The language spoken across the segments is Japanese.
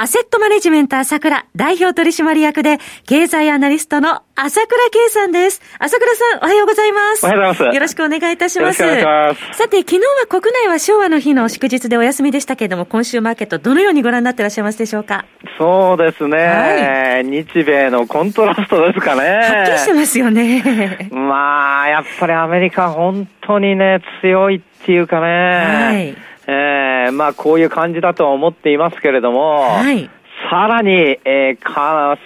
アセットマネジメント朝倉代表取締役で、経済アナリストの朝倉圭さんです。朝倉さん、おはようございます。おはようございます。よろしくお願いいたします。よろしくお願いします。さて、昨日は国内は昭和の日の祝日でお休みでしたけれども、今週マーケットどのようにご覧になっていらっしゃいますでしょうか？そうですね、はい、日米のコントラストですかね。はっきりしてますよね。まあ、やっぱりアメリカ本当にね、強いっていうかね。はい。えー、まあこういう感じだとは思っていますけれども、はい。さらに、えー、か、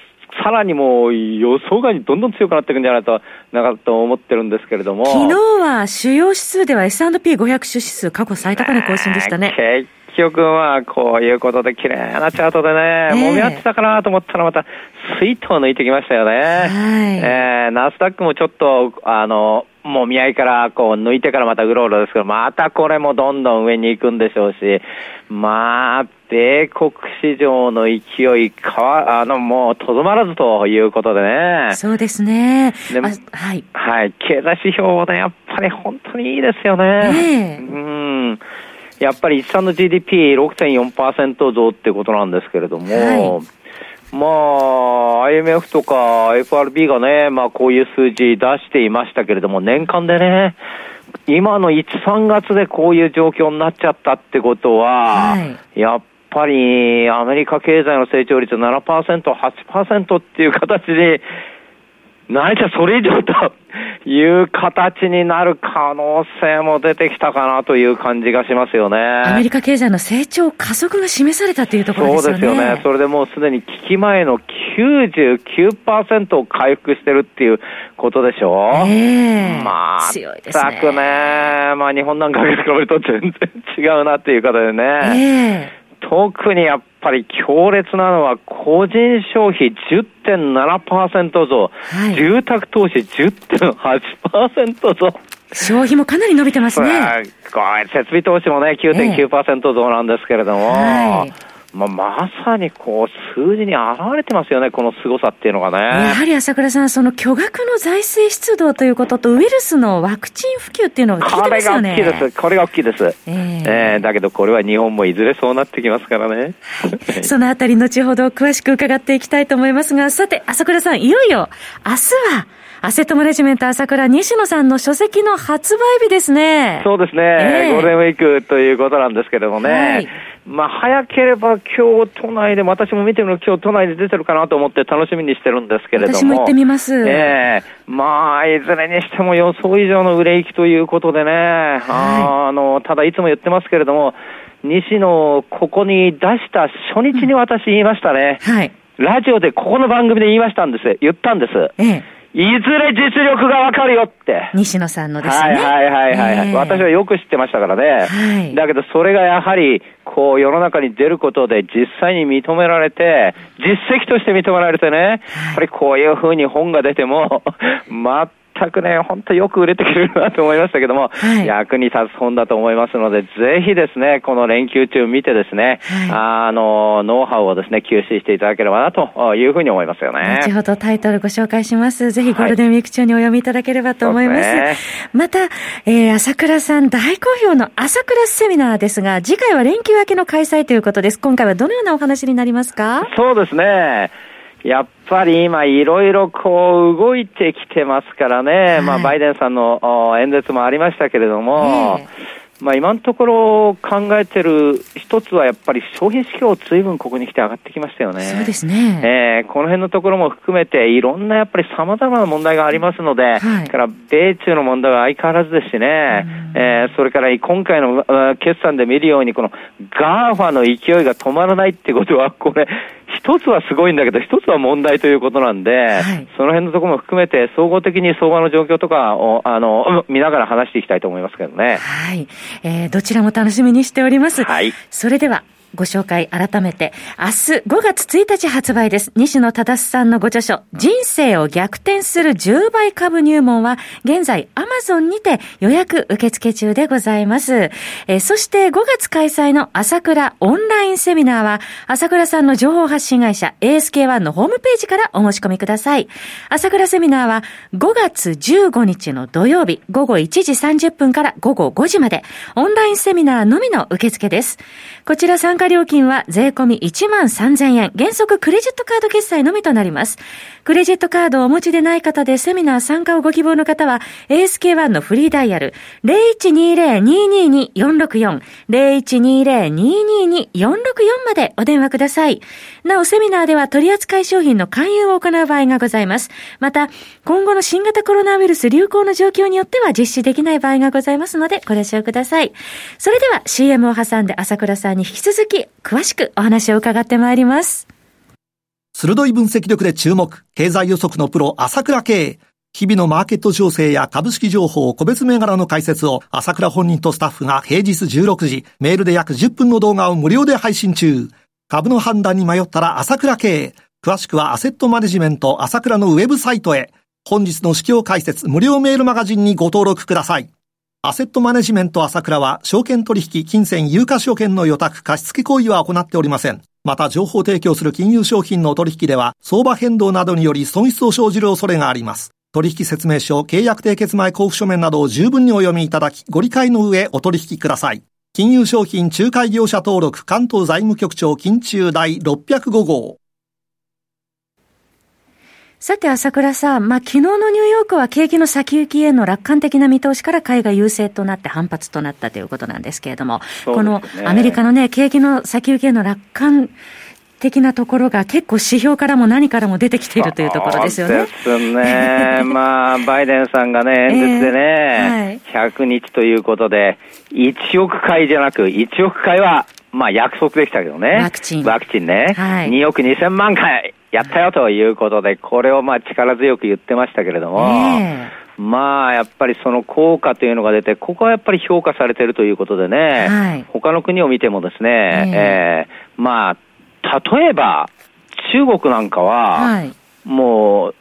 さらにもう予想外にどんどん強くなっていくんじゃないと、なかと思ってるんですけれども。昨日は主要指数では S&P500 指数過去最高値更新でしたね。結局はこういうことで綺麗なチャートでね、えー、揉み合ってたかなと思ったらまたスイートを抜いてきましたよね。はい、えー、ナスダックもちょっと、あの、もみ合いからこう抜いてからまたうろうろですけど、またこれもどんどん上に行くんでしょうし、まあ、米国市場の勢い、かわ、あの、もう、とどまらずということでね。そうですね。でも、はい。はい。経済指標もね、やっぱり本当にいいですよね。うん。やっぱり一産の GDP6.4% 増ってことなんですけれども、はいまあ、IMF とか FRB がね、まあこういう数字出していましたけれども、年間でね、今の1、3月でこういう状況になっちゃったってことは、はい、やっぱりアメリカ経済の成長率7%、8%っていう形で、ないしはそれ以上という形になる可能性も出てきたかなという感じがしますよね。アメリカ経済の成長加速が示されたというところですよね。そうですよね。それでもうすでに危機前の99%を回復してるっていうことでしょう。えー、まあ、強いですね。くね、まあ日本なんか比べると全然違うなっていう方でね。えー特にやっぱり強烈なのは個人消費10.7%増、はい、住宅投資10.8%増。消費もかなり伸びてますね。設備投資もね、9.9%増なんですけれども、はいまあ、まさにこう、数字に表れてますよね、この凄さっていうのがね。やはり朝倉さん、その巨額の財政出動ということと、ウイルスのワクチン普及っていうのが効いてますよね。これが大きいです。これが大きいです。えー、えー、だけどこれは日本もいずれそうなってきますからね。はい、そのあたり、後ほど詳しく伺っていきたいと思いますが、さて、朝倉さん、いよいよ、明日は、アセットマネジメント朝倉西野さんの書籍の発売日ですね。そうですね。えー、ゴールデンウィークということなんですけれどもね。はいまあ、早ければ今日都内で、私も見てみる今日都内で出てるかなと思って楽しみにしてるんですけれども。私も行ってみます。ええー、まあ、いずれにしても予想以上の売れ行きということでね、はい、あの、ただいつも言ってますけれども、西野、ここに出した初日に私言いましたね。うん、はい。ラジオでここの番組で言いましたんです。言ったんです。ええいずれ実力がわかるよって。西野さんのですね。はいはいはいはい、えー、私はよく知ってましたからね。はい。だけどそれがやはり、こう世の中に出ることで実際に認められて、実績として認められてね、やっぱりこういうふうに本が出ても、全くね、本当よく売れてくれるなと思いましたけども、はい、役に立つ本だと思いますので、ぜひですね、この連休中見てですね、はい、あの、ノウハウをですね、吸収していただければなというふうに思いますよね。後ほどタイトルご紹介します。ぜひゴールデンウィーク中にお読みいただければと思います。はいね、また、えー、朝倉さん大好評の朝倉セミナーですが、次回は連休明けの開催ということです。今回はどのようなお話になりますか？そうですね。やっぱり今いろいろこう動いてきてますからね、はい、まあバイデンさんの演説もありましたけれども、えーまあ、今のところ考えてる一つはやっぱり消費指標ずいぶんここに来て上がってきましたよね。そうですね。えー、この辺のところも含めていろんなやっぱり様々な問題がありますので、はい、から米中の問題は相変わらずですしね、えー、それから今回の決算で見るようにこの GAFA の勢いが止まらないってことはこれ一つはすごいんだけど、一つは問題ということなんで、はい、その辺のところも含めて、総合的に相場の状況とかを、あの、見ながら話していきたいと思いますけどね。はい。えー、どちらも楽しみにしております。はい。それでは、ご紹介改めて、明日5月1日発売です。西野忠さんのご著書、人生を逆転する10倍株入門は、現在アマゾンにて予約受付中でございます。えー、そして5月開催の朝倉オンラインセミナーは、朝倉さんの情報発信会社 ASK1 のホームページからお申し込みください。朝倉セミナーは5月15日の土曜日午後1時30分から午後5時まで、オンラインセミナーのみの受付です。こちら参加料金は税込み1万3000円。原則クレジットカード決済のみとなります。クレジットカードをお持ちでない方でセミナー参加をご希望の方は、ASK1 のフリーダイヤル0120-222-464、0120-222-464までお電話ください。なお、セミナーでは取扱い商品の勧誘を行う場合がございます。また、今後の新型コロナウイルス流行の状況によっては実施できない場合がございますので、ご了承ください。それでは CM を挟んで朝倉さんに引き続き詳しくお話を伺ってまいります。鋭い分析力で注目、経済予測のプロ、朝倉慶。日々のマーケット情勢や株式情報、個別銘柄の解説を、朝倉本人とスタッフが平日16時、メールで約10分の動画を無料で配信中。株の判断に迷ったら朝倉慶。詳しくはアセットマネジメント朝倉のウェブサイトへ。本日の指標解説無料メールマガジンにご登録ください。アセットマネジメント朝倉は、証券取引、金銭、有価証券の予託、貸付行為は行っておりません。また、情報提供する金融商品の取引では、相場変動などにより損失を生じる恐れがあります。取引説明書、契約締結前交付書面などを十分にお読みいただき、ご理解の上お取引ください。金融商品仲介業者登録関東財務局長金中第605号。さて、朝倉さん、まあ、昨日のニューヨークは景気の先行きへの楽観的な見通しから海外優勢となって反発となったということなんですけれども、ね、このアメリカのね、景気の先行きへの楽観的なところが結構指標からも何からも出てきているというところですよね。ですね。まあ、バイデンさんがね、演説でね、えーはい、100日ということで、1億回じゃなく、1億回は、まあ約束でしたけどね。ワクチン。ワクチンね。はい、2億2000万回やったよということで、これをまあ力強く言ってましたけれども、え。ー、まあやっぱりその効果というのが出て、ここはやっぱり評価されているということでね、はい、他の国を見てもですね、え。ー、えー、まあ、例えば中国なんかは、はい、もう、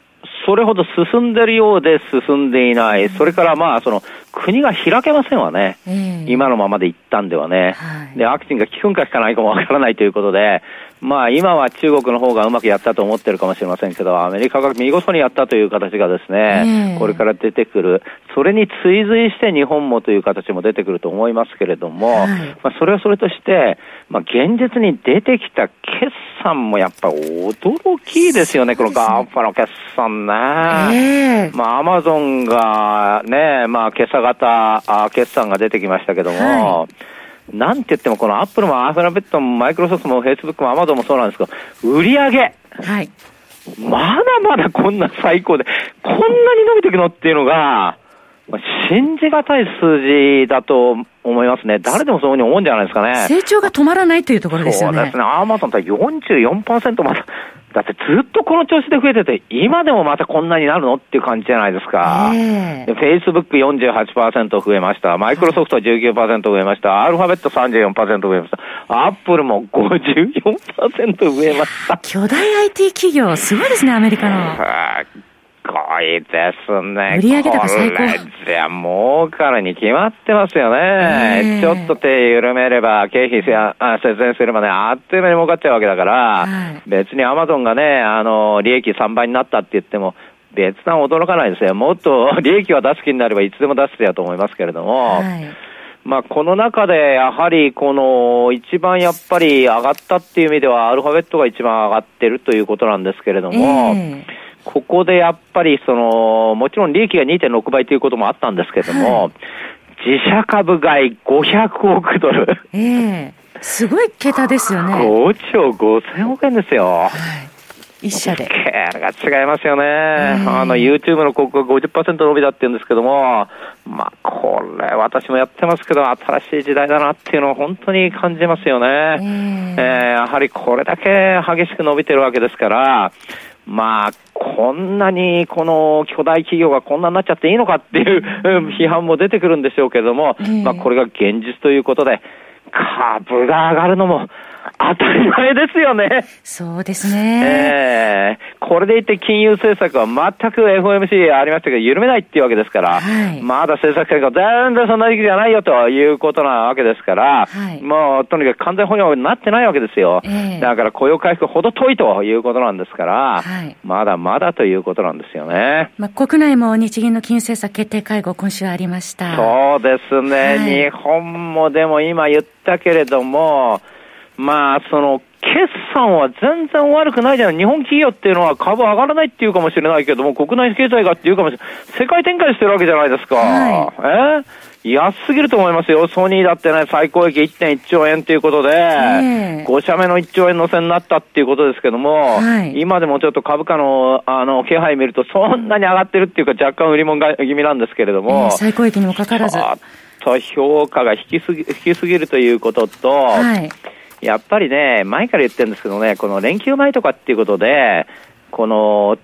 それほど進んでるようで進んでいない、それからまあ、その国が開けませんわね、えー、今のままでいったんではね、はい、でワクチンが効くんか効かないかもわからないということで、まあ今は中国の方がうまくやったと思ってるかもしれませんけど、アメリカが見事にやったという形がですね、えー、これから出てくる、それに追随して日本もという形も出てくると思いますけれども、はい、まあそれはそれとして、まあ現実に出てきた決算もやっぱ驚きですよね、この GAFA の決算ね。えー、まあアマゾンがね、まあ今朝方、あ決算が出てきましたけども、はいなんて言っても、このアップルもアルファベットもマイクロソフトもフェイスブックもアマゾンもそうなんですけど、売り上げ。はい。まだまだこんな最高で、こんなに伸びていくのっていうのが、信じがたい数字だと思いますね。誰でもそういうふうに思うんじゃないですかね。成長が止まらないというところですよね。そうですね。アマゾンって44%まだだってずっとこの調子で増えてて、今でもまたこんなになるのっていう感じじゃないですか。えー、フェイスブック48%増えました。マイクロソフト19%増えました。アルファベット34%増えました。アップルも54%増えました。巨大 IT 企業、すごいですね、アメリカの。ごいですね。売上高最高。じゃ儲かるに決まってますよね。ちょっと手緩めれば、経費節税すればね、あっという間に儲かっちゃうわけだから、はい、別にアマゾンがね、あの、利益3倍になったって言っても、別段驚かないですよ。もっと利益は出す気になればいつでも出すやと思いますけれども、はいまあ、この中でやはりこの一番やっぱり上がったっていう意味ではアルファベットが一番上がってるということなんですけれども、えーここでやっぱりその、もちろん利益が2.6倍ということもあったんですけれども、はい、自社株買い500億ドル。ええー、すごい桁ですよね。5兆5000億円ですよ。はい一社で。ーが違いますよね。あの、YouTube の広告が50%伸びたって言うんですけども、まあ、これ、私もやってますけど、新しい時代だなっていうのを本当に感じますよね。えー、えー、やはりこれだけ激しく伸びてるわけですから、まあ、こんなにこの巨大企業がこんなになっちゃっていいのかっていう批判も出てくるんでしょうけれども、まあこれが現実ということで、株が上がるのも当たり前ですよね。そうですね。ええー、これでいて金融政策は全く FOMC ありましたけど、緩めないっていうわけですから、はい、まだ政策変化全然そんな時期じゃないよということなわけですから、はい、もうとにかく完全保養になってないわけですよ。えー、だから雇用回復ほど遠いということなんですから、はい、まだまだということなんですよね。まあ、国内も日銀の金融政策決定会合、今週ありました。そうですね。日本もでも今言ったけれども、まあ、その、決算は全然悪くないじゃない。日本企業っていうのは株上がらないっていうかもしれないけども、国内経済がっていうかもしれない。世界展開してるわけじゃないですか。はい、え安すぎると思いますよ。ソニーだってね、最高益1.1兆円ということで、えー、5社目の1兆円のせになったっていうことですけども、はい、今でもちょっと株価の、あの、気配見るとそんなに上がってるっていうか若干売り物が気味なんですけれども、えー、最高益にもかかわらず。と評価が引きすぎ、引きすぎるということと、はいやっぱりね、前から言ってるんですけどね、この連休前とかっていうことで、この、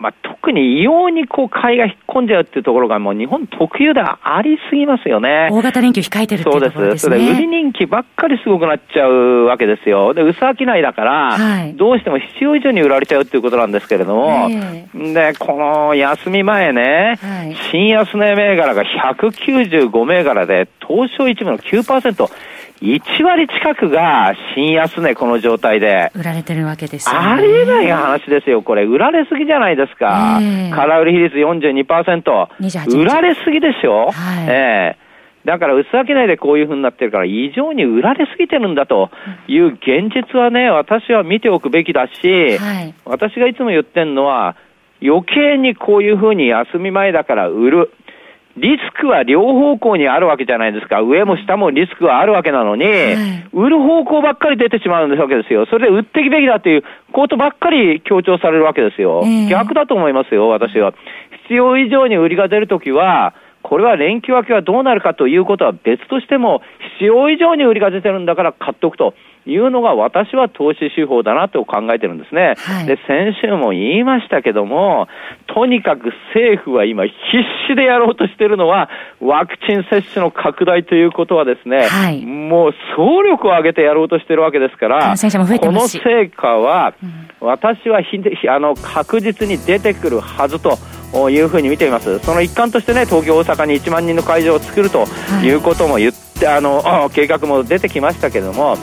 まあ、特に異様にこう買いが引っ込んじゃうっていうところがもう日本特有ではありすぎますよね。大型連休控えてるっていうところですね。そうです。それ売り人気ばっかりすごくなっちゃうわけですよ。で、薄商いだから、はい、どうしても必要以上に売られちゃうっていうことなんですけれども、えー、で、この休み前ね、はい、新安値銘柄が195銘柄で、東証一部の9%、1割近くが新安値、この状態で。売られてるわけですよ、ね、ありえない話ですよ、これ。売られすぎじゃないですか。えー、空売り比率42%。売られすぎでしょ、はい、えーだから薄商いでこういうふうになってるから異常に売られすぎてるんだという現実はね、私は見ておくべきだし、はい、私がいつも言ってるのは余計にこういうふうに休み前だから売る。リスクは両方向にあるわけじゃないですか。上も下もリスクはあるわけなのに、売る方向ばっかり出てしまうわけですよ。それで売っていくべきだということばっかり強調されるわけですよ。逆だと思いますよ、私は。必要以上に売りが出るときは、これは連休明けはどうなるかということは別としても、必要以上に売りが出てるんだから買っておくと。いうのが私は投資手法だなと考えてるんですね。はい、で、先週も言いましたけども、とにかく政府は今必死でやろうとしてるのは、ワクチン接種の拡大ということはですね、はい、もう総力を挙げてやろうとしてるわけですから、この成果は、私はひあの確実に出てくるはずと。いうふうに見ています。その一環としてね、東京、大阪に1万人の会場を作るということも言って、はい、あの、計画も出てきましたけども、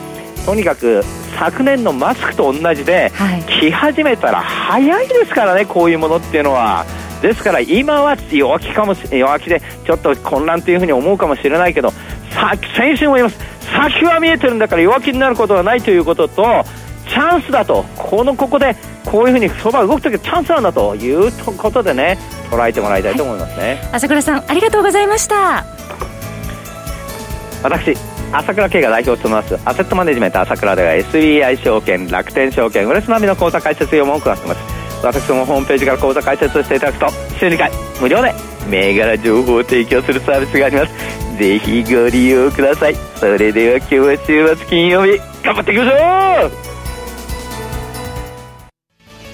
とにかく昨年のマスクと同じで、はい、着始めたら早いですからね、こういうものっていうのは。ですから今は弱気かも弱気でちょっと混乱というふうに思うかもしれないけどさ先週も言います先は見えてるんだから弱気になることはないということとチャンスだとこのここでこういうふうに相場動くときチャンスなんだということでね捉えてもらいたいと思いますね、はい、朝倉さんありがとうございました。私朝倉慶が代表を務めますアセットマネジメント朝倉では SBI 証券楽天証券ウレスナビの口座開設用も行っています。私もホームページから口座開設をしていただくと週2回無料で銘柄情報を提供するサービスがあります。ぜひご利用ください。それでは今日は週末金曜日頑張っていきましょう